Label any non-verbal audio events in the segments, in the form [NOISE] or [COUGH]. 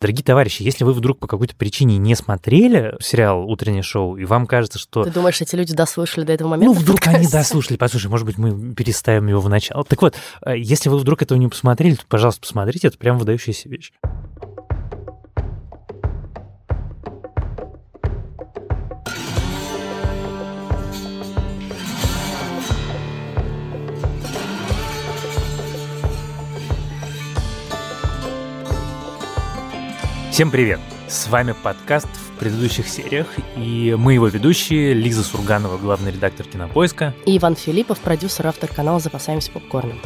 Дорогие товарищи, если вы вдруг по какой-то причине не смотрели сериал «Утреннее шоу», и вам кажется, что... Ты думаешь, эти люди дослушали до этого момента? Ну, вдруг они дослушали. Послушай, может быть, мы переставим его в начало. Так вот, э, если вы вдруг этого не посмотрели, то, пожалуйста, посмотрите. Это прям выдающаяся вещь. Всем привет! С вами подкаст в предыдущих сериях, и мы его ведущие Лиза Сурганова, главный редактор Кинопоиска. И Иван Филиппов, продюсер, автор канала «Запасаемся попкорном».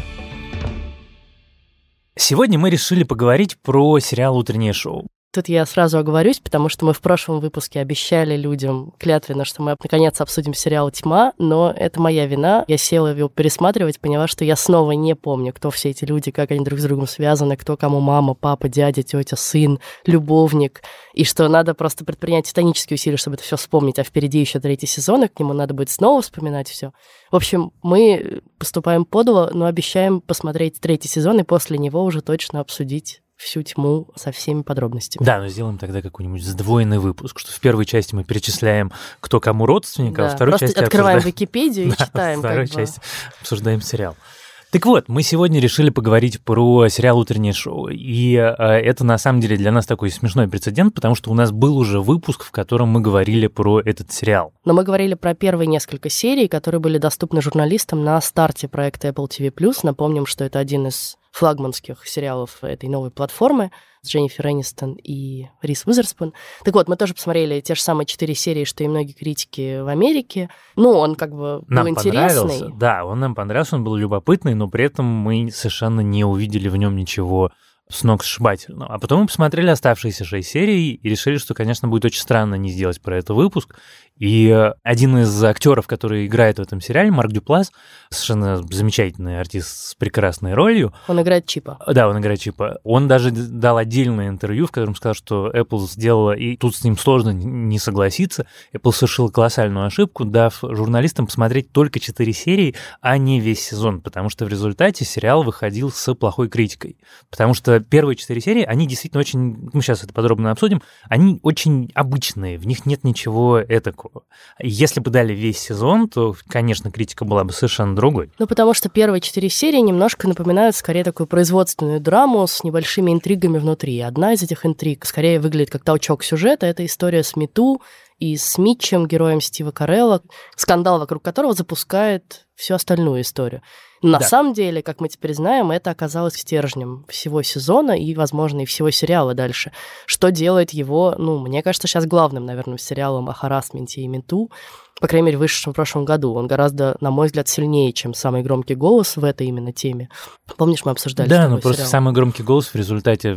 Сегодня мы решили поговорить про сериал «Утреннее шоу». Тут я сразу оговорюсь, потому что мы в прошлом выпуске обещали людям клятвенно, что мы наконец обсудим сериал «Тьма», но это моя вина. Я села его пересматривать, поняла, что я снова не помню, кто все эти люди, как они друг с другом связаны, кто кому мама, папа, дядя, тетя, сын, любовник, и что надо просто предпринять титанические усилия, чтобы это все вспомнить, а впереди еще третий сезон, и к нему надо будет снова вспоминать все. В общем, мы поступаем подло, но обещаем посмотреть третий сезон и после него уже точно обсудить всю тьму со всеми подробностями. Да, но сделаем тогда какой-нибудь сдвоенный выпуск, что в первой части мы перечисляем, кто кому родственник, да, а во второй части открываем обсуждаем... Википедию и [LAUGHS] Да, читаем. во второй как бы. части обсуждаем сериал. Так вот, мы сегодня решили поговорить про сериал «Утреннее шоу». И э, это на самом деле для нас такой смешной прецедент, потому что у нас был уже выпуск, в котором мы говорили про этот сериал. Но мы говорили про первые несколько серий, которые были доступны журналистам на старте проекта Apple TV+. Напомним, что это один из флагманских сериалов этой новой платформы с Дженнифер Энистон и Рис Уизерспун. Так вот, мы тоже посмотрели те же самые четыре серии, что и многие критики в Америке. Ну, он как бы был Нам интересный. понравился. Да, он нам понравился, он был любопытный, но при этом мы совершенно не увидели в нем ничего с ног сшибательного. А потом мы посмотрели оставшиеся шесть серий и решили, что, конечно, будет очень странно не сделать про это выпуск. И э, один из актеров, который играет в этом сериале, Марк Дюплас, совершенно замечательный артист с прекрасной ролью, Он играет Чипа. да, он играет Чипа. Он даже дал отдельное интервью, в котором сказал, что Apple сделала, и тут с ним сложно не согласиться, Apple совершила колоссальную ошибку, дав журналистам посмотреть только 4 серии, а не весь сезон, потому что в результате сериал выходил с плохой критикой. Потому что первые 4 серии, они действительно очень, мы сейчас это подробно обсудим, они очень обычные, в них нет ничего этакого. Если бы дали весь сезон, то, конечно, критика была бы совершенно другой. Ну, потому что первые четыре серии немножко напоминают скорее такую производственную драму с небольшими интригами внутри. Одна из этих интриг скорее выглядит как толчок сюжета. Это история с Мету и с Митчем, героем Стива Карелла, скандал вокруг которого запускает всю остальную историю. На Да. самом деле, как мы теперь знаем, это оказалось стержнем всего сезона и, возможно, и всего сериала дальше. Что делает его, ну, мне кажется, сейчас главным, наверное, сериалом о харасменте и Мету, по крайней мере, вышедшем в прошлом году. Он гораздо, на мой взгляд, сильнее, чем самый громкий голос в этой именно теме. Помнишь, мы обсуждали Да, но просто сериал? самый громкий голос в результате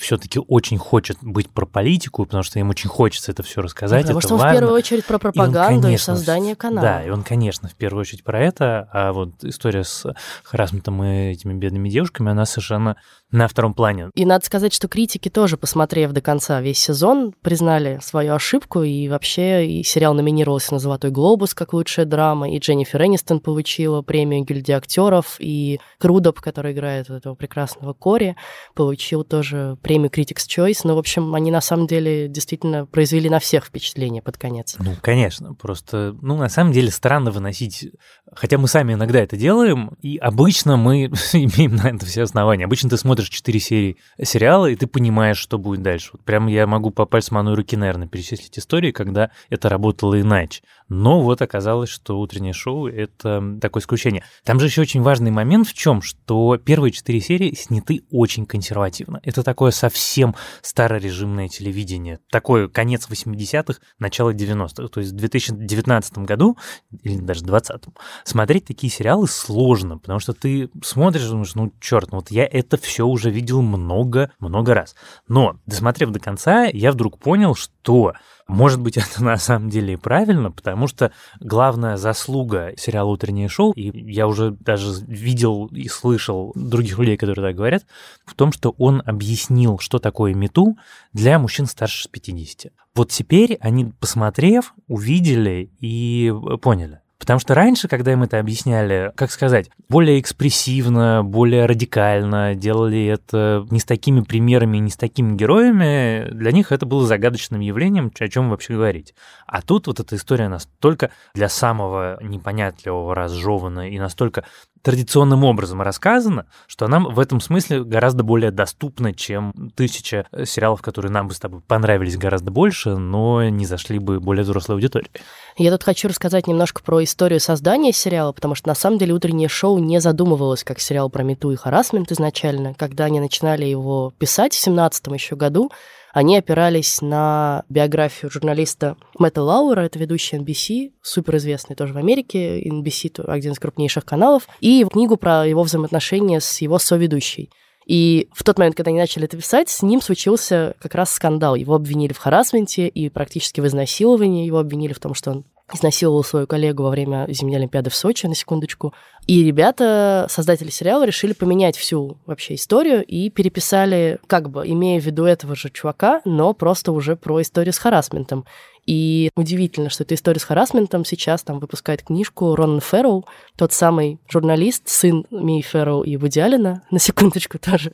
все-таки очень хочет быть про политику, потому что им очень хочется это все рассказать. Потому это что он важно. в первую очередь про И он, пропаганду и, конечно, создание канала. Да, и он, конечно, в первую очередь про это, а вот история с харасментом и этими бедными девушками, она совершенно на втором плане. И надо сказать, что критики тоже, посмотрев до конца весь сезон, признали свою ошибку, и вообще и сериал номинировался на «Золотой глобус» как лучшая драма, и Дженнифер Энистон получила премию гильдии актеров, и Крудоп, который играет этого прекрасного Кори, получил тоже премию Critics' Choice. Ну, в общем, они на самом деле действительно произвели на всех впечатление под конец. Ну, конечно, просто, ну, на самом деле странно выносить, хотя мы сами иногда это делаем, и обычно мы [LAUGHS] имеем на это все основания. Обычно ты смотришь 4 серии сериала, и ты понимаешь, что будет дальше. Вот прям я могу по пальцам одной руки, наверное, перечислить истории, когда это работало иначе. Но вот оказалось, что утреннее шоу — это такое исключение. Там же еще очень важный момент в чем, что первые четыре серии сняты очень консервативно. Это такое совсем старорежимное телевидение. Такое конец 80-х, начало 90-х. То есть в 2019 году, или даже 2020, смотреть такие сериалы сложно, потому что ты смотришь думаешь, ну, черт, ну вот я это все уже видел много-много раз. Но, досмотрев до конца, я вдруг понял, что может быть, [LAUGHS] это на самом деле и правильно, потому что главная заслуга сериала «Утреннее шоу», и я уже даже видел и слышал других людей, которые так говорят, в том, что он объяснил, что такое мету для мужчин старше 50. Вот теперь они, посмотрев, увидели и поняли. Потому что раньше, когда им это объясняли, как сказать, более экспрессивно, более радикально, делали это не с такими примерами, не с такими героями, для них это было загадочным явлением, о чем вообще говорить. А тут вот эта история настолько для самого непонятливого разжевана и настолько традиционным образом рассказана, что она в этом смысле гораздо более доступна, чем тысяча сериалов, которые нам бы с тобой понравились гораздо больше, но не зашли бы более взрослой аудитории. Я тут хочу рассказать немножко про историю создания сериала, потому что на самом деле утреннее шоу не задумывалось как сериал про мету и харасмент изначально. Когда они начинали его писать в 17 еще году, они опирались на биографию журналиста Мэтта Лауэра, это ведущий NBC, суперизвестный тоже в Америке, NBC один из крупнейших каналов, и книгу про его взаимоотношения с его соведущей. И в тот момент, когда они начали это писать, с ним случился как раз скандал. Его обвинили в харасменте и практически в изнасиловании. Его обвинили в том, что он изнасиловал свою коллегу во время зимней Олимпиады в Сочи, на секундочку. И ребята, создатели сериала, решили поменять всю вообще историю и переписали, как бы, имея в виду этого же чувака, но просто уже про историю с харасментом. И удивительно, что эта история с харасментом сейчас там выпускает книжку Рон Ферроу, тот самый журналист, сын Ми Ферроу и Вуди Аллена, [LAUGHS] на секундочку тоже,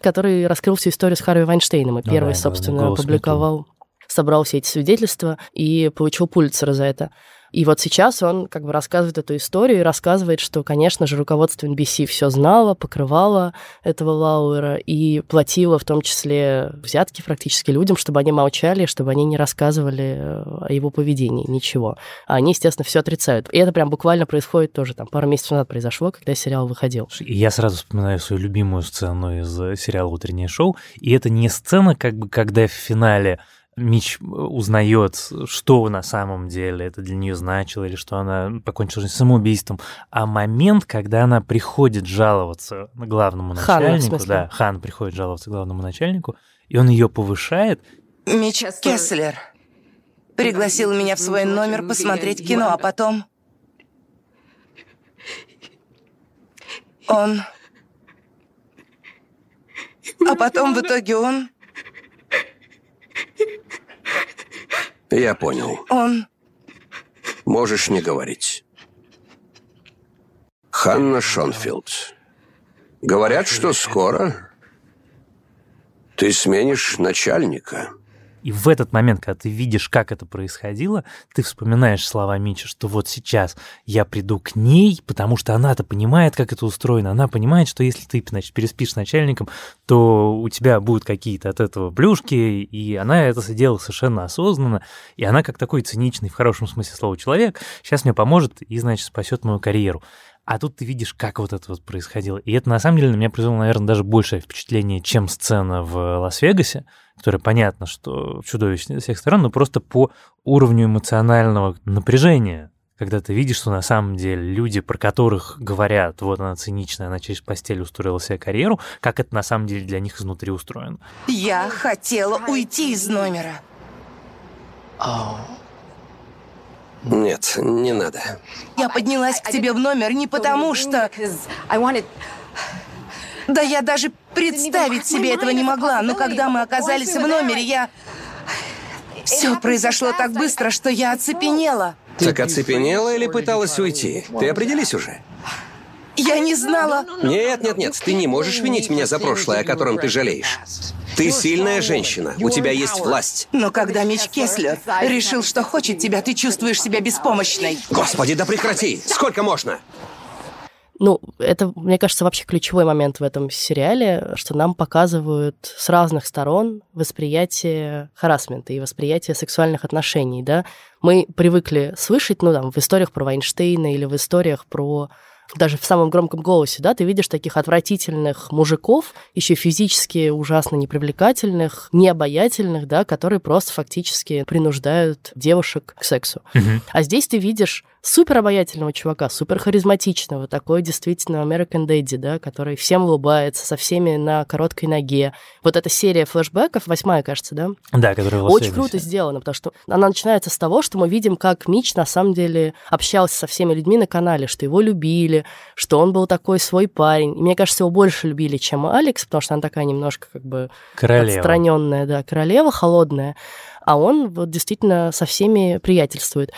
который раскрыл всю историю с Харви Вайнштейном и ну, первый, да, собственно, опубликовал собрал все эти свидетельства и получил Пулицера за это. И вот сейчас он как бы рассказывает эту историю и рассказывает, что, конечно же, руководство NBC все знало, покрывало этого Лауэра и платило в том числе взятки практически людям, чтобы они молчали, чтобы они не рассказывали э, о его поведении, ничего. А они, естественно, все отрицают. И это прям буквально происходит тоже там пару месяцев назад произошло, когда сериал выходил. Я сразу вспоминаю свою любимую сцену из э, сериала «Утреннее шоу», и это не сцена, как бы, когда в финале Мич э, узнает, что на самом деле это для нее значило, или что она покончила жизнь самоубийством, а момент, когда она приходит жаловаться главному начальнику, Хан, да, Хан приходит жаловаться главному начальнику, и он ее повышает. Мич Кесслер пригласил меня в свой номер посмотреть кино, а потом [LAUGHS] он... А потом в итоге он Я понял. Он... Можешь не говорить. Ханна Шонфилд. Говорят, что скоро ты сменишь начальника. И в этот момент, когда ты видишь, как это происходило, ты вспоминаешь слова Мича, что вот сейчас я приду к ней, потому что она-то понимает, как это устроено. Она понимает, что если ты, значит, переспишь с начальником, то у тебя будут какие-то от этого плюшки, и она это сделала совершенно осознанно. И она, как такой циничный, в хорошем смысле слова, человек, сейчас мне поможет и, значит, спасет мою карьеру. А тут ты видишь, как вот это вот происходило. И это, на самом деле, на меня произвело, наверное, даже большее впечатление, чем сцена в Лас-Вегасе, которая понятно, что чудовищная со всех сторон, но просто по уровню эмоционального напряжения, когда ты видишь, что на самом деле люди, про которых говорят, вот она циничная, она через постель устроила себе карьеру, как это на самом деле для них изнутри устроено. Я хотела уйти из номера. Нет, не надо. Я поднялась к тебе в номер не потому, что... Да я даже представить себе этого не могла, но когда мы оказались в номере, я... Все произошло так быстро, что я оцепенела. Так оцепенела или пыталась уйти? Ты определись уже. Я не знала. Нет, нет, нет, ты не можешь винить меня за прошлое, о котором ты жалеешь. Ты сильная женщина, у тебя есть власть. Но когда Мич Кеслер решил, что хочет тебя, ты чувствуешь себя беспомощной. Господи, да прекрати! Сколько можно? Ну, это, мне кажется, вообще ключевой момент в этом сериале, что нам показывают с разных сторон восприятие харасмента и восприятие сексуальных отношений, да. Мы привыкли слышать, ну, там, в историях про Вайнштейна или в историях про даже в самом громком голосе, да, ты видишь таких отвратительных мужиков, еще физически ужасно непривлекательных, необаятельных, да, которые просто фактически принуждают девушек к сексу. Угу. А здесь ты видишь супер обаятельного чувака, супер харизматичного, такой действительно American Daddy, да, который всем улыбается, со всеми на короткой ноге. Вот эта серия флешбеков, восьмая, кажется, да? Да, которая Очень круто сделана, потому что она начинается с того, что мы видим, как Мич на самом деле общался со всеми людьми на канале, что его любили, что он был такой свой парень. И мне кажется, его больше любили, чем Алекс, потому что она такая немножко как бы королева. отстраненная, да, королева холодная, а он вот действительно со всеми приятельствует.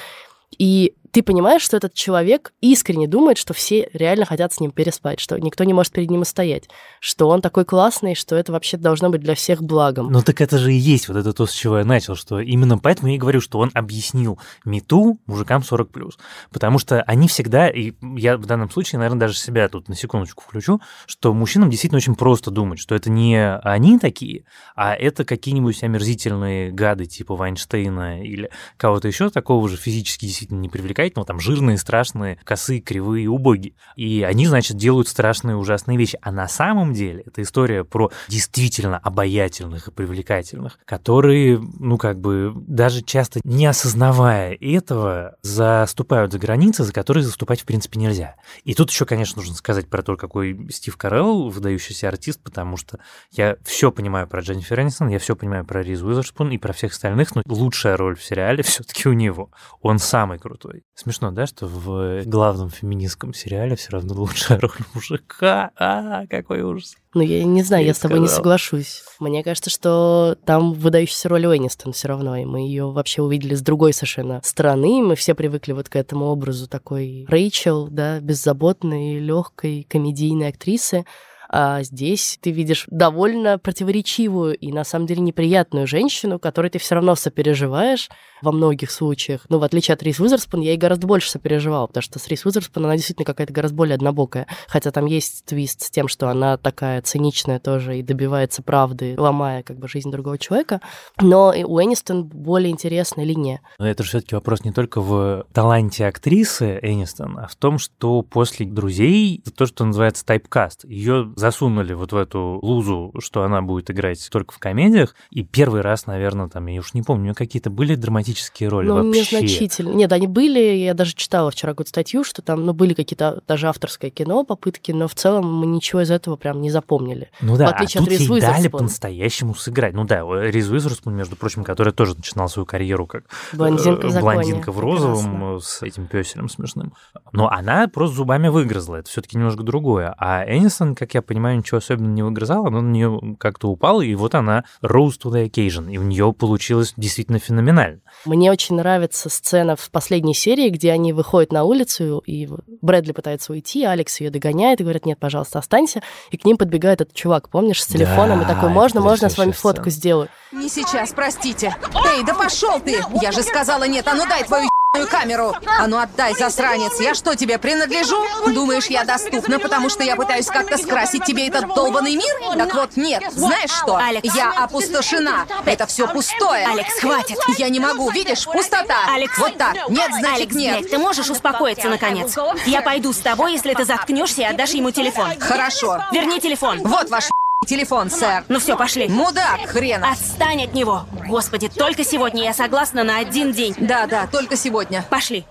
И ты понимаешь, что этот человек искренне думает, что все реально хотят с ним переспать, что никто не может перед ним устоять, что он такой классный, что это вообще должно быть для всех благом. Ну так это же и есть вот это то, с чего я начал, что именно поэтому я и говорю, что он объяснил мету мужикам 40+. Потому что они всегда, и я в данном случае, наверное, даже себя тут на секундочку включу, что мужчинам действительно очень просто думать, что это не они такие, а это какие-нибудь омерзительные гады типа Вайнштейна или кого-то еще такого же физически действительно не привлекательного, там жирные, страшные, косые, кривые, убогие. И они, значит, делают страшные, ужасные вещи. А на самом деле это история про действительно обаятельных и привлекательных, которые, ну, как бы, даже часто не осознавая этого, заступают за границы, за которые заступать, в принципе, нельзя. И тут еще, конечно, нужно сказать про то, какой Стив Карелл выдающийся артист, потому что я все понимаю про Дженнифер Энистон, я все понимаю про Риз Уизерспун и про всех остальных, но лучшая роль в сериале все-таки у него. Он самый крутой. Смешно, да, что в главном феминистском сериале все равно лучшая роль [LAUGHS] мужика. А, какой ужас. Ну, я не знаю, я, я с тобой сказал. не соглашусь. Мне кажется, что там выдающаяся роль Уэннистон все равно, и мы ее вообще увидели с другой совершенно стороны. Мы все привыкли вот к этому образу такой Рэйчел, да, беззаботной, легкой комедийной актрисы. А здесь ты видишь довольно противоречивую и на самом деле неприятную женщину, которой ты все равно сопереживаешь во многих случаях. Ну, в отличие от Рис Уизерспун, я ей гораздо больше сопереживала, потому что с Рис Уизерспун она действительно какая-то гораздо более однобокая. Хотя там есть твист с тем, что она такая циничная тоже и добивается правды, ломая как бы жизнь другого человека. Но у Энистон более интересная линия. Но это же все-таки вопрос не только в таланте актрисы Энистон, а в том, что после «Друзей» то, что называется тайпкаст, ее засунули вот в эту лузу, что она будет играть только в комедиях, и первый раз, наверное, там, я уж не помню, у нее какие-то были драматические роли ну, вообще? незначительно. Нет, они были, я даже читала вчера какую-то статью, что там, ну, были какие-то даже авторское кино, попытки, но в целом мы ничего из этого прям не запомнили. Ну да, а тут ей дали по-настоящему сыграть. Ну да, Риз Уизерспун, между прочим, который тоже начинал свою карьеру как блондинка, в, блондинка в розовом Прекрасно. с этим песелем смешным. Но она просто зубами выгрызла, это все-таки немножко другое. А Эннисон, как я понимаю, ничего особенно не выгрызала, но на нее как-то упала, и вот она rose to the occasion, и у нее получилось действительно феноменально. Мне очень нравится сцена в последней серии, где они выходят на улицу, и Брэдли пытается уйти, Алекс ее догоняет и говорит, нет, пожалуйста, останься, и к ним подбегает этот чувак, помнишь, с телефоном, да, и такой, можно, можно, с вами фотку сделаю. Не сейчас, простите. Эй, да пошел ты! Я же сказала нет, а ну дай твою камеру! А ну отдай, засранец! Я что, тебе принадлежу? Думаешь, я доступна, потому что я пытаюсь как-то скрасить тебе этот долбанный мир? Так вот, нет. Знаешь что? Алекс. Я опустошена. Это все пустое. Алекс, хватит. Я не могу, видишь? Пустота. Алекс. Вот так. Нет, значит Алекс, нет. Блядь, ты можешь успокоиться, наконец? Я пойду с тобой, если ты заткнешься и отдашь ему телефон. Хорошо. Верни телефон. Вот ваш телефон, сэр. Ну все, пошли. Мудак хрен. Отстань от него. Господи, только сегодня я согласна на один день. Да, да, только сегодня. Пошли.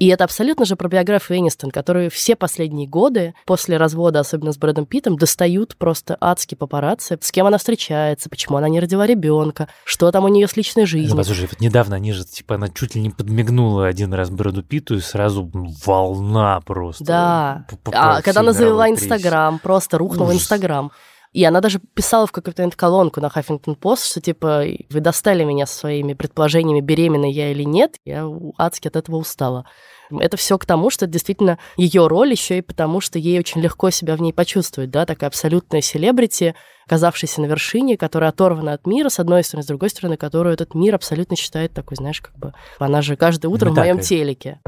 И это абсолютно же про биографию Энистон, которую все последние годы, после развода, особенно с Брэдом Питтом, достают просто адские папарацци, с кем она встречается, почему она не родила ребенка, что там у нее с личной жизнью. Ну, послушай, вот недавно они же, типа, она чуть ли не подмигнула один раз Брэду Питту, и сразу волна просто. Да. А когда она завела Инстаграм, просто рухнула Инстаграм. И она даже писала в момент колонку на Хаффингтон Пост, что типа вы достали меня своими предположениями, беременна я или нет. Я адски от этого устала. Это все к тому, что это действительно ее роль еще и потому, что ей очень легко себя в ней почувствовать, да, такая абсолютная селебрити, оказавшаяся на вершине, которая оторвана от мира, с одной стороны, с другой стороны, которую этот мир абсолютно считает такой, знаешь, как бы, она же каждое утро ну, в моем телеке.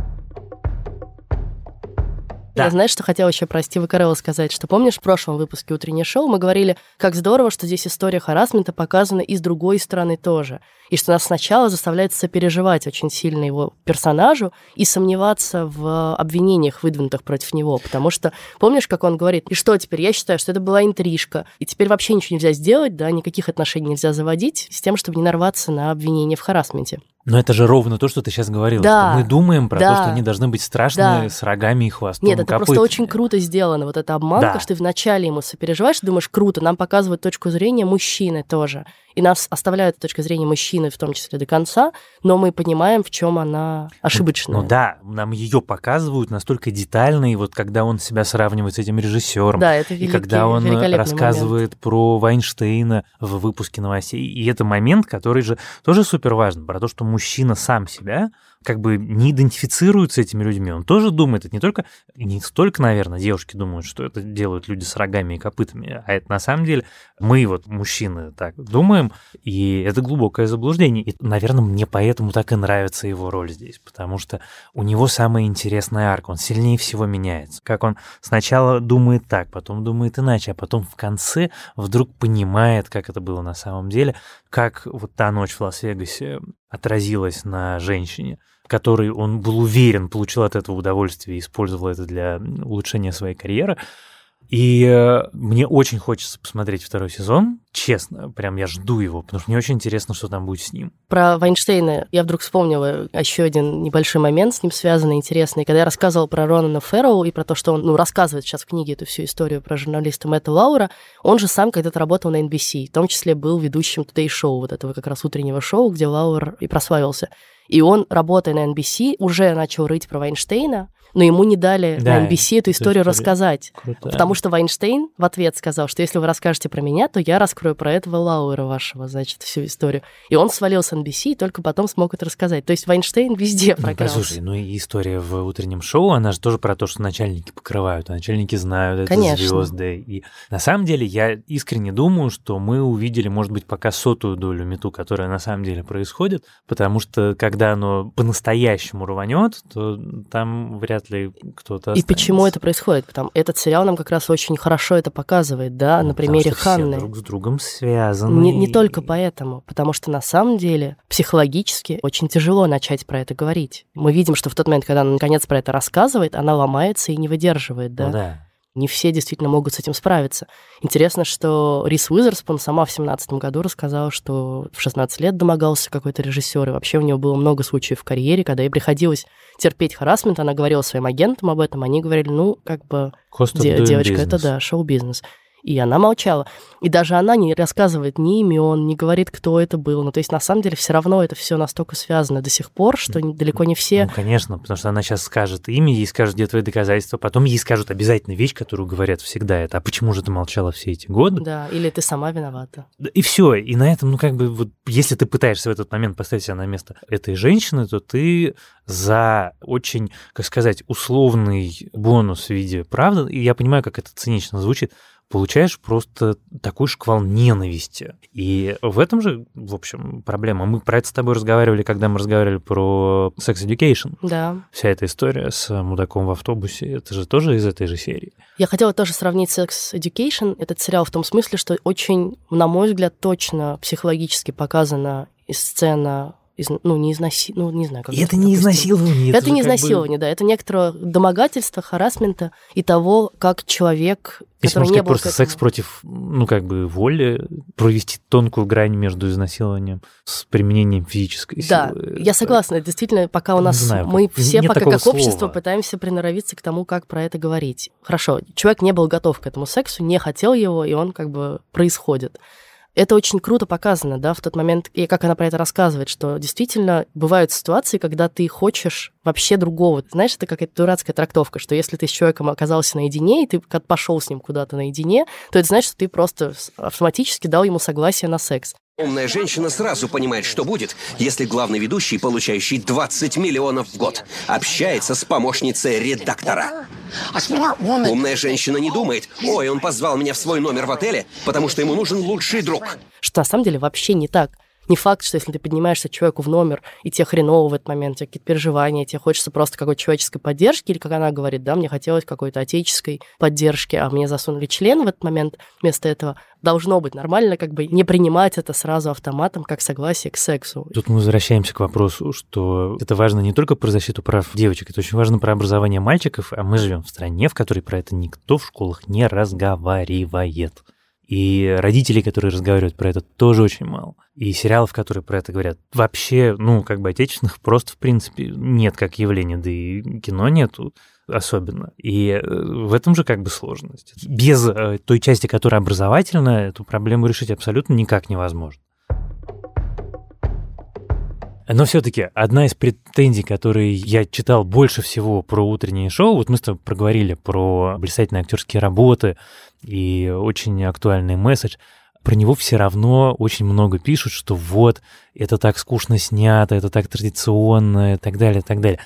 Да. Я знаешь, что хотела еще про Стива Карелла сказать, что помнишь, в прошлом выпуске «Утреннее шоу» мы говорили, как здорово, что здесь история харасмента показана и с другой стороны тоже, и что нас сначала заставляет сопереживать очень сильно его персонажу и сомневаться в обвинениях, выдвинутых против него, потому что помнишь, как он говорит, и что теперь, я считаю, что это была интрижка, и теперь вообще ничего нельзя сделать, да, никаких отношений нельзя заводить с тем, чтобы не нарваться на обвинение в харасменте. Но это же ровно то, что ты сейчас говорила. Да, что мы думаем про да, то, что они должны быть страшные да. с рогами и хвостом. Нет, это копытами. просто очень круто сделано. Вот эта обманка, да. что ты вначале ему сопереживаешь, думаешь, круто, нам показывают точку зрения мужчины тоже и нас оставляют с точки зрения мужчины в том числе до конца, но мы понимаем, в чем она ошибочная. Ну, ну да, нам ее показывают настолько детально, и вот когда он себя сравнивает с этим режиссером, да, это великий, и когда он рассказывает момент. про Вайнштейна в выпуске новостей, и это момент, который же тоже супер важен, про то, что мужчина сам себя как бы не идентифицирует с этими людьми. Он тоже думает, это не только, не столько, наверное, девушки думают, что это делают люди с рогами и копытами, а это на самом деле мы вот, мужчины, так думаем, и это глубокое заблуждение. И, наверное, мне поэтому так и нравится его роль здесь, потому что у него самая интересная арка, он сильнее всего меняется. Как он сначала думает так, потом думает иначе, а потом в конце вдруг понимает, как это было на самом деле, как вот та ночь в Лас-Вегасе отразилась на женщине, которой он был уверен, получил от этого удовольствие и использовал это для улучшения своей карьеры. И э, мне очень хочется посмотреть второй сезон. Честно, прям я жду его, потому что мне очень интересно, что там будет с ним. Про Вайнштейна я вдруг вспомнила еще один небольшой момент с ним связанный, интересный. Когда я рассказывала про Ронана Фэрроу и про то, что он ну, рассказывает сейчас в книге эту всю историю про журналиста Мэтта Лаура, он же сам когда-то работал на NBC, в том числе был ведущим Today Show, вот этого как раз утреннего шоу, где Лаур и прославился. И он, работая на NBC, уже начал рыть про Вайнштейна, но ему не дали да, на NBC эту историю рассказать. Крутая. Потому что Вайнштейн в ответ сказал, что если вы расскажете про меня, то я раскрою про этого Лауэра вашего, значит, всю историю. И он свалил с NBC и только потом смог это рассказать. То есть Вайнштейн везде ну, прокрался. Послушай, ну и история в утреннем шоу, она же тоже про то, что начальники покрывают, а начальники знают, это Конечно. звезды. И на самом деле я искренне думаю, что мы увидели, может быть, пока сотую долю мету, которая на самом деле происходит, потому что когда оно по-настоящему рванет, то там вряд вряд ли кто-то И почему это происходит? Потому этот сериал нам как раз очень хорошо это показывает, да, ну, на примере что Ханны. Все друг с другом связаны. Не, не только поэтому, потому что на самом деле психологически очень тяжело начать про это говорить. Мы видим, что в тот момент, когда она наконец про это рассказывает, она ломается и не выдерживает, да. Ну, да. Не все действительно могут с этим справиться. Интересно, что Рис Уизерспун сама в 17 году рассказала, что в 16 лет домогался какой-то режиссер, и вообще у него было много случаев в карьере, когда ей приходилось терпеть харасмент. Она говорила своим агентам об этом, они говорили, ну, как бы, де- девочка, business. это да, шоу-бизнес. И она молчала. И даже она не рассказывает ни имен, не говорит, кто это был. Ну, то есть, на самом деле, все равно это все настолько связано до сих пор, что далеко не все... Ну, конечно, потому что она сейчас скажет имя, ей скажут, где твои доказательства, потом ей скажут обязательно вещь, которую говорят всегда это. А почему же ты молчала все эти годы? Да, или ты сама виновата. И все. И на этом, ну, как бы, вот, если ты пытаешься в этот момент поставить себя на место этой женщины, то ты за очень, как сказать, условный бонус в виде правды, и я понимаю, как это цинично звучит, получаешь просто такой шквал ненависти. И в этом же, в общем, проблема. Мы про это с тобой разговаривали, когда мы разговаривали про Sex Education. Да. Вся эта история с мудаком в автобусе, это же тоже из этой же серии. Я хотела тоже сравнить Sex Education, этот сериал в том смысле, что очень, на мой взгляд, точно психологически показана сцена из, ну, не изнаси... ну, не знаю, как это не изнасилование. Это, это не изнасилование, бы... да, это некоторое домогательство, харасмента и того, как человек, Если который не был просто секс против, ну, как бы, воли, провести тонкую грань между изнасилованием с применением физической да, силы. Да, я согласна, действительно, пока у нас, знаю, мы все пока как слова. общество пытаемся приноровиться к тому, как про это говорить. Хорошо, человек не был готов к этому сексу, не хотел его, и он как бы происходит это очень круто показано, да, в тот момент, и как она про это рассказывает, что действительно бывают ситуации, когда ты хочешь вообще другого. Знаешь, это какая-то дурацкая трактовка, что если ты с человеком оказался наедине, и ты пошел с ним куда-то наедине, то это значит, что ты просто автоматически дал ему согласие на секс. Умная женщина сразу понимает, что будет, если главный ведущий, получающий 20 миллионов в год, общается с помощницей редактора. Умная женщина не думает, ой, он позвал меня в свой номер в отеле, потому что ему нужен лучший друг. Что на самом деле вообще не так. Не факт, что если ты поднимаешься человеку в номер, и тебе хреново в этот момент, у тебя какие-то переживания, тебе хочется просто какой-то человеческой поддержки, или как она говорит, да, мне хотелось какой-то отеческой поддержки, а мне засунули член в этот момент вместо этого, должно быть нормально как бы не принимать это сразу автоматом как согласие к сексу. Тут мы возвращаемся к вопросу, что это важно не только про защиту прав девочек, это очень важно про образование мальчиков, а мы живем в стране, в которой про это никто в школах не разговаривает. И родителей, которые разговаривают про это, тоже очень мало. И сериалов, которые про это говорят, вообще, ну, как бы отечественных просто, в принципе, нет как явления, да и кино нету особенно. И э, в этом же как бы сложность. Без э, той части, которая образовательная, эту проблему решить абсолютно никак невозможно. Но все-таки одна из претензий, которые я читал больше всего про утреннее шоу, вот мы с тобой проговорили про блистательные актерские работы и очень актуальный месседж. про него все равно очень много пишут, что вот, это так скучно снято, это так традиционно и так далее, и так далее.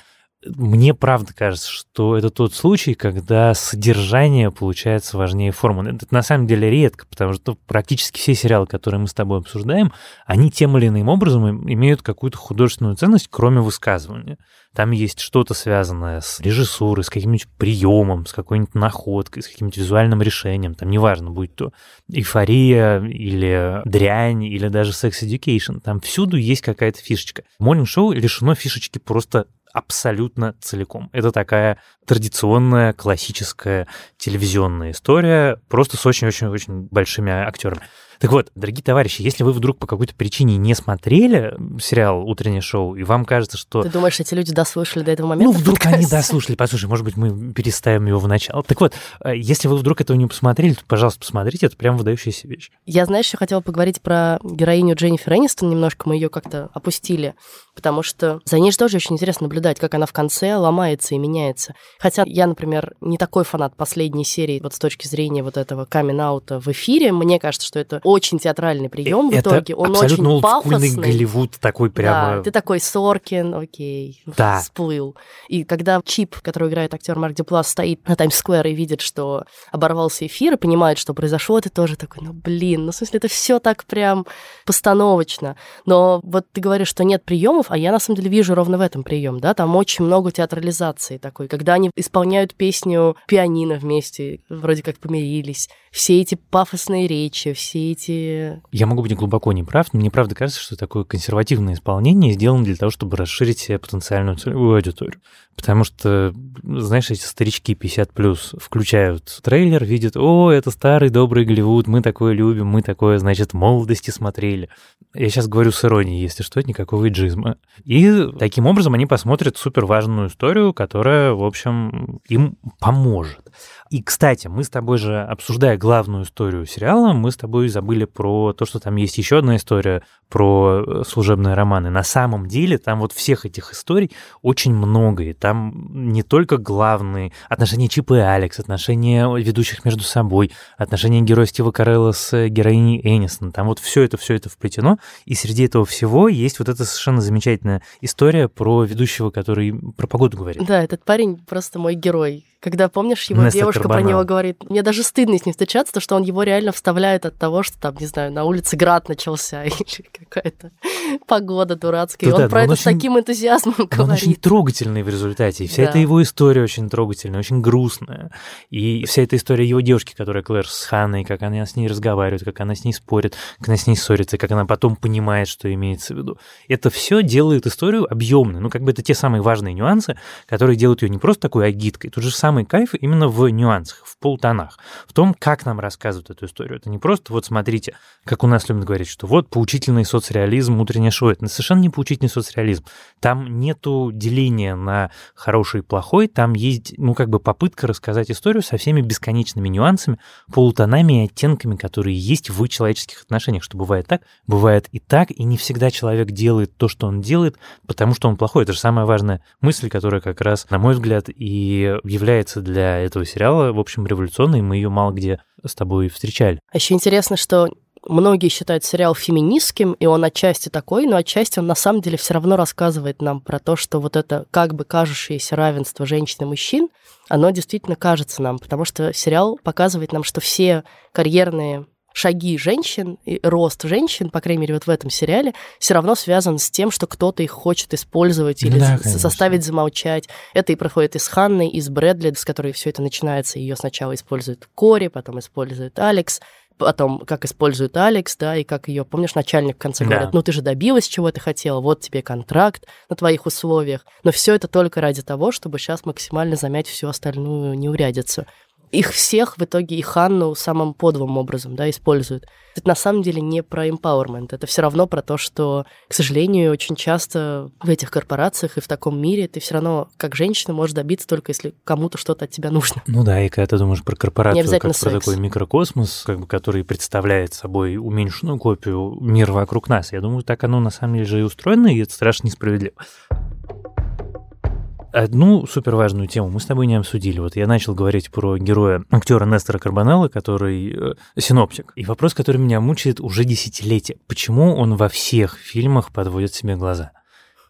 Мне правда кажется, что это тот случай, когда содержание получается важнее формулы. Это на самом деле редко, потому что практически все сериалы, которые мы с тобой обсуждаем, они тем или иным образом имеют какую-то художественную ценность, кроме высказывания. Там есть что-то связанное с режиссурой, с каким-нибудь приемом, с какой-нибудь находкой, с каким-нибудь визуальным решением. Там неважно, будет то эйфория или дрянь, или даже секс education. Там всюду есть какая-то фишечка. Morning шоу лишено фишечки просто абсолютно целиком. Это такая традиционная, классическая телевизионная история, просто с очень-очень-очень большими актерами. Так вот, дорогие товарищи, если вы вдруг по какой-то причине не смотрели сериал «Утреннее шоу», и вам кажется, что... Ты думаешь, эти люди дослушали до этого момента? Ну, вдруг они дослушали. Послушай, может быть, мы переставим его в начало. Так вот, э, если вы вдруг этого не посмотрели, то, пожалуйста, посмотрите, это прям выдающаяся вещь. Я, знаешь, еще хотела поговорить про героиню Дженнифер Энистон немножко, мы ее как-то опустили, потому что за ней же тоже очень интересно наблюдать, как она в конце ломается и меняется. Хотя я, например, не такой фанат последней серии вот с точки зрения вот этого камин-аута в эфире. Мне кажется, что это очень театральный прием в это итоге. Он абсолютно очень пафосный. Голливуд такой прямо... Да, ты такой Соркин, окей, да. всплыл. И когда Чип, который играет актер Марк Дюплас, стоит на Таймс-сквер и видит, что оборвался эфир, и понимает, что произошло, ты тоже такой, ну блин, ну в смысле это все так прям постановочно. Но вот ты говоришь, что нет приемов, а я на самом деле вижу ровно в этом прием, да, там очень много театрализации такой, когда они исполняют песню пианино вместе, вроде как помирились, все эти пафосные речи, все эти... Я могу быть глубоко неправ, но мне правда кажется, что такое консервативное исполнение сделано для того, чтобы расширить себе потенциальную целевую аудиторию. Потому что, знаешь, эти старички 50 плюс включают трейлер, видят, о, это старый добрый Голливуд, мы такое любим, мы такое, значит, молодости смотрели. Я сейчас говорю с иронией, если что, никакого иджизма. И таким образом они посмотрят супер важную историю, которая, в общем, им поможет. И, кстати, мы с тобой же, обсуждая главную историю сериала, мы с тобой забыли про то, что там есть еще одна история про э, служебные романы. На самом деле там вот всех этих историй очень много, и там не только главные отношения Чипа и Алекс, отношения ведущих между собой, отношения героя Стива Карелла с героиней Эннисон, там вот все это, все это вплетено, и среди этого всего есть вот эта совершенно замечательная история про ведущего, который про погоду говорит. Да, этот парень просто мой герой. Когда, помнишь, его Нестор девушка про Карбонал. него говорит, мне даже стыдно с ним встречаться, то, что он его реально вставляет от того, что там, не знаю, на улице град начался [LAUGHS] или какая-то погода дурацкая. И Да, он да, про он это с очень- таким энтузиазмом Но он очень говорит. трогательный в результате. И вся Да. эта его история очень трогательная, очень грустная. И вся эта история его девушки, которая Клэр с Ханной, как она с ней разговаривает, как она с ней спорит, как она с ней ссорится, как она потом понимает, что имеется в виду. Это все делает историю объемной. Ну, как бы это те самые важные нюансы, которые делают ее не просто такой агиткой. Тут же самый кайф именно в нюансах, в полтонах, в том, как нам рассказывают эту историю. Это не просто вот смотрите, как у нас любят говорить, что вот поучительный соцреализм, утреннее шоу. Это совершенно не поучительный соцреализм. Там нету деления на хороший и плохой, там есть, ну, как бы попытка рассказать историю со всеми бесконечными нюансами, полутонами и оттенками, которые есть в человеческих отношениях, что бывает так, бывает и так, и не всегда человек делает то, что он делает, потому что он плохой. Это же самая важная мысль, которая как раз, на мой взгляд, и является для этого сериала, в общем, революционной, мы ее мало где с тобой встречали. А еще интересно, что многие считают сериал феминистским, и он отчасти такой, но отчасти он на самом деле все равно рассказывает нам про то, что вот это как бы кажущееся равенство женщин и мужчин, оно действительно кажется нам, потому что сериал показывает нам, что все карьерные шаги женщин и рост женщин, по крайней мере, вот в этом сериале, все равно связан с тем, что кто-то их хочет использовать или Да, конечно. заставить замолчать. Это и проходит и с Ханной, и с Брэдли, с которой все это начинается. Ее сначала использует Кори, потом использует Алекс, потом как использует Алекс, да, и как ее, помнишь, начальник в конце Да. говорит, ну ты же добилась, чего ты хотела, вот тебе контракт на твоих условиях. Но все это только ради того, чтобы сейчас максимально замять всю остальную неурядицу. Их всех в итоге и Ханну самым подлым образом, да, используют. Это на самом деле не про empowerment, это все равно про то, что, к сожалению, очень часто в этих корпорациях и в таком мире ты все равно, как женщина, можешь добиться только если кому-то что-то от тебя нужно. Ну да, и когда ты думаешь про корпорацию, как про секс. такой микрокосмос, как бы, который представляет собой уменьшенную копию мира вокруг нас, я думаю, так оно на самом деле же и устроено, и это страшно несправедливо. Одну суперважную тему мы с тобой не обсудили. Вот я начал говорить про героя актера Нестора Карбонелла, который э, синоптик. И вопрос, который меня мучает уже десятилетия. Почему он во всех фильмах подводит себе глаза?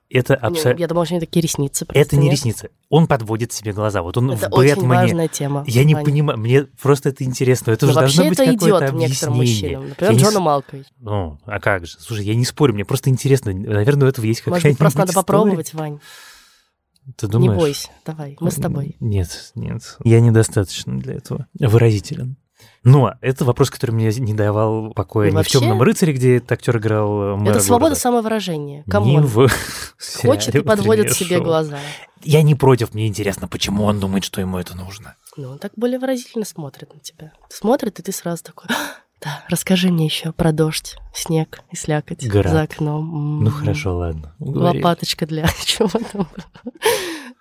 Это абсолютно... Я думала, что они такие ресницы. просто, Это не нет? ресницы. Он подводит себе глаза. Вот он Это в очень Бэтмене. важная тема. Я не понимаю, мне просто это интересно. Это Но же должно быть какое-то идет некоторым объяснение. мужчинам. Например, Я не с- Джона Малкович. Ну, а как же? Слушай, я не спорю, мне просто интересно. Наверное, у этого есть какая-нибудь Может быть, просто надо история. попробовать, Вань. Ты думаешь? Не бойся. Давай, мы с тобой. Нет, нет. Я недостаточно для этого выразителен. Но это вопрос, который мне не давал покоя Ну, ни в темном рыцаре, где этот актер играл мэра Это свобода города, самовыражения. ни Кому в хочет и подводит «Утреннее себе шоу». глаза. Я не против, мне интересно, почему он думает, что ему это нужно. Ну, он так более выразительно смотрит на тебя. Смотрит, и ты сразу такой, «А, да, расскажи мне еще про дождь, снег и слякоть Град. за окном. Ну хорошо, ладно. уговорил. Лопаточка для чего там?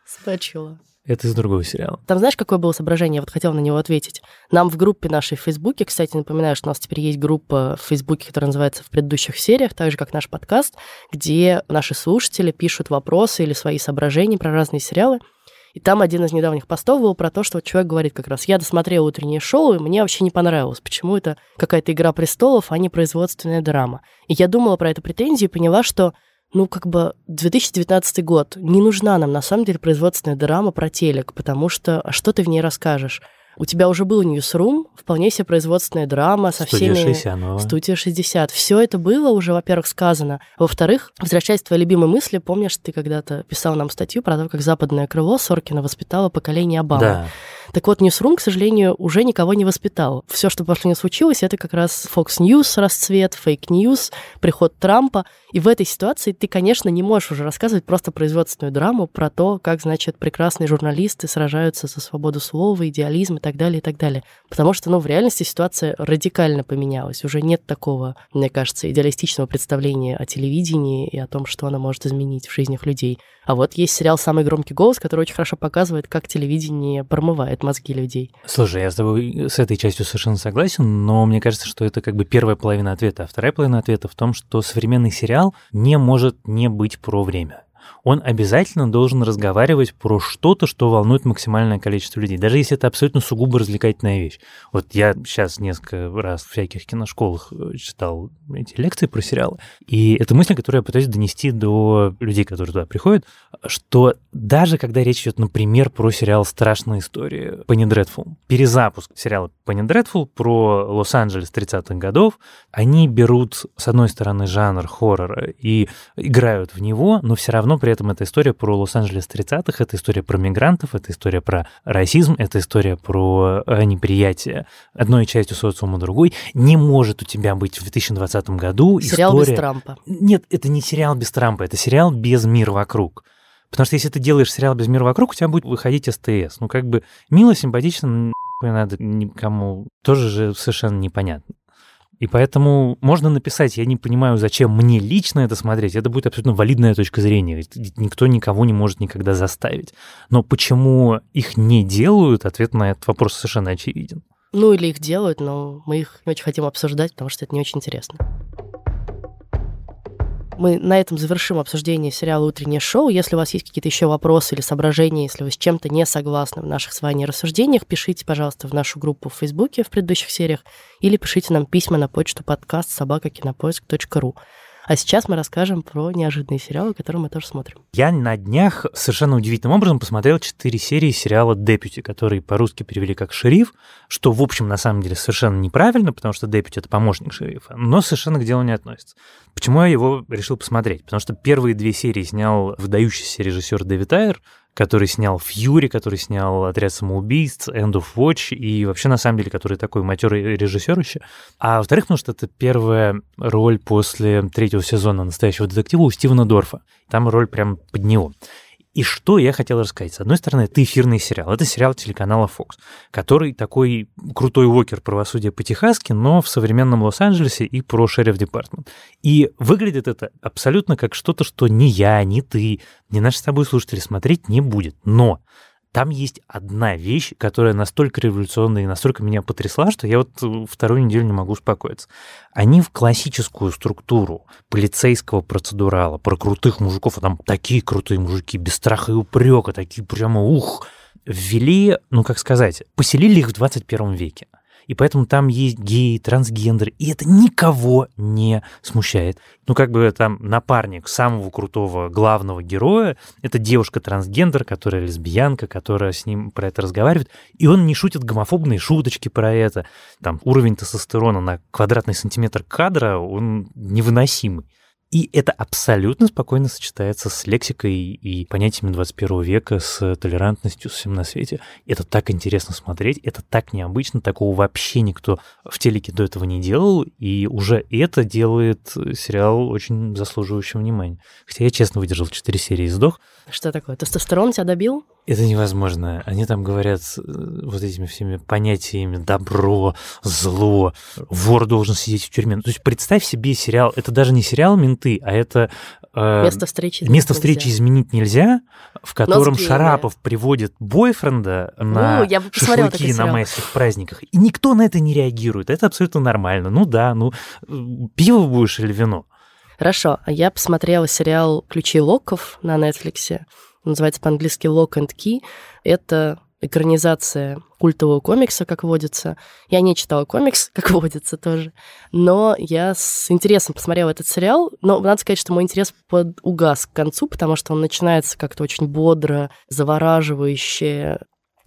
Спачула. Это из другого сериала. Там знаешь, какое было соображение? Я вот хотела на него ответить. Нам в группе нашей в Фейсбуке, кстати, напоминаю, что у нас теперь есть группа в Фейсбуке, которая называется «В предыдущих сериях», так же, как наш подкаст, где наши слушатели пишут вопросы или свои соображения про разные сериалы. И там один из недавних постов был про то, что человек говорит как раз, я досмотрел утреннее шоу, и мне вообще не понравилось. Почему это какая-то игра престолов, а не производственная драма? И я думала про эту претензию и поняла, что ну, как бы 2019 год. Не нужна нам, на самом деле, производственная драма про телек, потому что а что ты в ней расскажешь? У тебя уже был Newsroom, вполне себе производственная драма со Студия всеми... Шейсянова. Студия 60. Все это было уже, во-первых, сказано. Во-вторых, возвращаясь к твоей любимой мысли, помнишь, ты когда-то писал нам статью про то, как западное крыло Соркина воспитало поколение Обамы. Да. Так вот, Newsroom, к сожалению, уже никого не воспитал. Все, что после него случилось, это как раз Fox News расцвет, fake news, приход Трампа. И в этой ситуации ты, конечно, не можешь уже рассказывать просто производственную драму про то, как, значит, прекрасные журналисты сражаются за свободу слова, идеализм и так далее, и так далее. Потому что, ну, в реальности ситуация радикально поменялась. Уже нет такого, мне кажется, идеалистичного представления о телевидении и о том, что оно может изменить в жизнях людей. А вот есть сериал «Самый громкий голос», который очень хорошо показывает, как телевидение промывает мозги людей. Слушай, я с тобой с этой частью совершенно согласен, но мне кажется, что это как бы первая половина ответа. А вторая половина ответа в том, что современный сериал не может не быть про время. Он обязательно должен разговаривать про что-то, что волнует максимальное количество людей, даже если это абсолютно сугубо развлекательная вещь. Вот я сейчас несколько раз в всяких киношколах э, читал эти лекции про сериалы, и это мысль, которую я пытаюсь донести до людей, которые туда приходят, что даже когда речь идет, например, про сериал «Страшная история» Пенни Дредфул, перезапуск сериала Пенни Дредфул про Лос-Анджелес 30-х годов, они берут, с одной стороны, жанр хоррора и играют в него, но все равно при этом это история про Лос-Анджелес 30-х, это история про мигрантов, это история про расизм, это история про э, неприятие одной частью социума другой. Не может у тебя быть в 2020 году Сериал история... без Трампа. Нет, это не сериал без Трампа, это сериал без мира вокруг. Потому что если ты делаешь сериал без мира вокруг, у тебя будет выходить СТС. Ну, как бы мило, симпатично, надо никому. Тоже же совершенно непонятно. И поэтому можно написать, я не понимаю, зачем мне лично это смотреть. Это будет абсолютно валидная точка зрения. Никто никого не может никогда заставить. Но почему их не делают, ответ на этот вопрос совершенно очевиден. Ну, или их делают, но мы их не очень хотим обсуждать, потому что это не очень интересно. Мы на этом завершим обсуждение сериала «Утреннее шоу». Если у вас есть какие-то еще вопросы или соображения, если вы с чем-то не согласны в наших с вами рассуждениях, пишите, пожалуйста, в нашу группу в Фейсбуке в предыдущих сериях или пишите нам письма на почту подкаст собакакинопоиск.ру. А сейчас мы расскажем про неожиданные сериалы, которые мы тоже смотрим. Я на днях совершенно удивительным образом посмотрел четыре серии сериала «Депюти», который по-русски перевели как «Шериф», что, в общем, на самом деле совершенно неправильно, потому что «Депюти» — это помощник шерифа, но совершенно к делу не относится. Почему я его решил посмотреть? Потому что первые две серии снял выдающийся режиссер Дэвид Айр, который снял «Фьюри», который снял «Отряд самоубийц», «End of Watch» и вообще, на самом деле, который такой матерый режиссер еще. А во-вторых, потому что это первая роль после третьего сезона «Настоящего детектива» у Стивена Дорфа. Там роль прям под него. И что я хотел рассказать? С одной стороны, это эфирный сериал. Это сериал телеканала Fox, который такой крутой уокер правосудия по-техасски, но в современном Лос-Анджелесе и про шериф департмент. И выглядит это абсолютно как что-то, что ни я, ни ты, ни наши с тобой слушатели смотреть не будет. Но Там есть одна вещь, которая настолько революционная и настолько меня потрясла, что я вот э, вторую неделю не могу успокоиться. Они в классическую структуру полицейского процедурала, про крутых мужиков, а там такие крутые мужики, без страха и упрека, такие прямо ух, ввели, ну как сказать, поселили их в 21 веке и поэтому там есть геи, трансгендеры, и это никого не смущает. Ну, как бы там напарник самого крутого главного героя, это девушка-трансгендер, которая лесбиянка, которая с ним про это разговаривает, и он не шутит гомофобные шуточки про это. Там уровень тестостерона на квадратный сантиметр кадра, он невыносимый. И это абсолютно спокойно сочетается с лексикой и понятиями 21 века, с толерантностью, всем на свете. Это так интересно смотреть, это так необычно, такого вообще никто в телеке до этого не делал, и уже это делает сериал очень заслуживающим внимания. Хотя я честно выдержал 4 серии и сдох. Что такое? Тестостерон тебя добил? Это невозможно. Они там говорят э, вот этими всеми понятиями добро, зло, вор должен сидеть в тюрьме. То есть представь себе сериал, это даже не сериал «Менты», а это... Э, место встречи Место встречи нельзя. изменить нельзя, в котором Носки, Шарапов да. приводит бойфренда на я шашлыки на майских праздниках, и никто на это не реагирует. Это абсолютно нормально. Ну да, ну пиво будешь или вино? Хорошо, а я посмотрела сериал «Ключи Локов» на Нетфликсе называется по-английски Lock and Key. Это экранизация культового комикса, как водится. Я не читала комикс, [LAUGHS] как водится тоже, но я с интересом посмотрела этот сериал, но надо сказать, что мой интерес под угас к концу, потому что он начинается как-то очень бодро, завораживающе.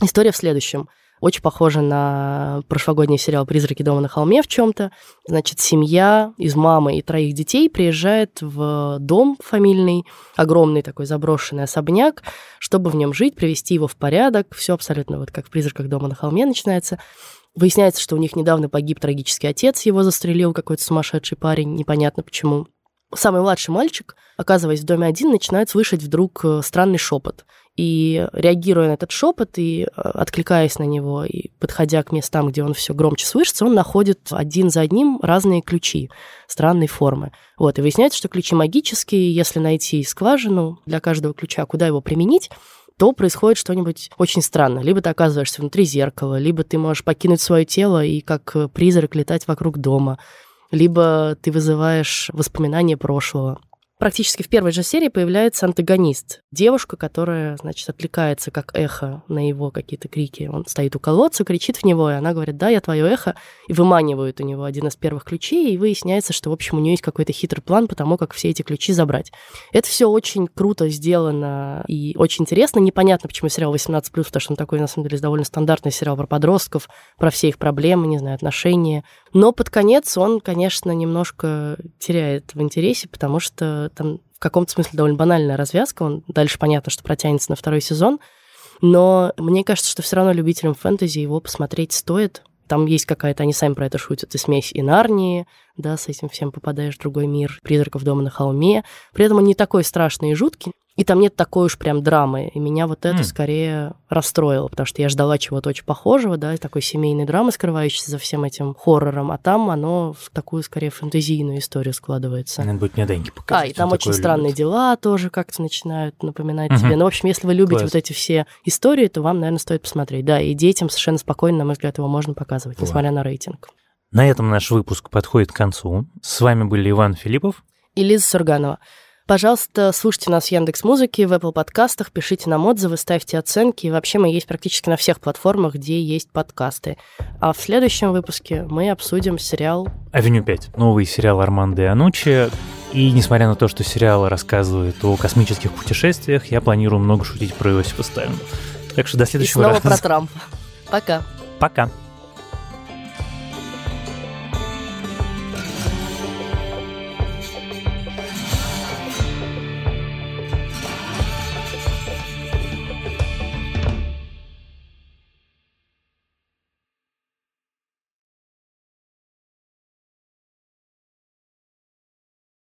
История в следующем. Очень похоже на прошлогодний сериал «Призраки дома на холме» в чем то Значит, семья из мамы и троих детей приезжает в дом фамильный, огромный такой заброшенный особняк, чтобы в нем жить, привести его в порядок. Все абсолютно вот как в «Призраках дома на холме» начинается. Выясняется, что у них недавно погиб трагический отец, его застрелил какой-то сумасшедший парень, непонятно почему. Самый младший мальчик, оказываясь в доме один, начинает слышать вдруг э, странный шепот. И реагируя на этот шепот и э, откликаясь на него, и подходя к местам, где он все громче слышится, он находит один за одним разные ключи странной формы. Вот, и выясняется, что ключи магические, если найти скважину для каждого ключа, куда его применить, то происходит что-нибудь очень странное. Либо ты оказываешься внутри зеркала, либо ты можешь покинуть свое тело и как э, призрак летать вокруг дома, либо ты вызываешь воспоминания прошлого. Практически в первой же серии появляется антагонист. Девушка, которая, значит, отвлекается как эхо на его какие-то крики. Он стоит у колодца, кричит в него, и она говорит, да, я твое эхо, и выманивает у него один из первых ключей, и выясняется, что, в общем, у нее есть какой-то хитрый план по тому, как все эти ключи забрать. Это все очень круто сделано и очень интересно. Непонятно, почему сериал 18+, потому что он такой, на самом деле, довольно стандартный сериал про подростков, про все их проблемы, не знаю, отношения. Но под конец он, конечно, немножко теряет в интересе, потому что там в каком-то смысле довольно банальная развязка. Он дальше понятно, что протянется на второй сезон. Но мне кажется, что все равно любителям фэнтези его посмотреть стоит. Там есть какая-то, они сами про это шутят, и смесь и Нарнии, да, с этим всем попадаешь в другой мир, призраков дома на холме. При этом он не такой страшный и жуткий, и там нет такой уж прям драмы. И меня вот это mm. скорее расстроило, потому что я ждала чего-то очень похожего, да, такой семейной драмы, скрывающейся за всем этим хоррором, а там оно в такую скорее фэнтезийную историю складывается. Надо будет мне Деньги показать. А, и там очень странные любит. дела тоже как-то начинают напоминать mm-hmm. тебе. Ну, в общем, если вы любите Класс. вот эти все истории, то вам, наверное, стоит посмотреть. Да, и детям совершенно спокойно, на мой взгляд, его можно показывать, Класс. несмотря на рейтинг. На этом наш выпуск подходит к концу. С вами были Иван Филиппов и Лиза Сурганова. Пожалуйста, слушайте нас в Яндекс Музыке, в Apple подкастах, пишите нам отзывы, ставьте оценки. И вообще мы есть практически на всех платформах, где есть подкасты. А в следующем выпуске мы обсудим сериал «Авеню 5». Новый сериал Армандо и Анучи. И несмотря на то, что сериал рассказывает о космических путешествиях, я планирую много шутить про Иосифа Сталина. Так что до следующего и снова раза. про Трампа. Пока. Пока.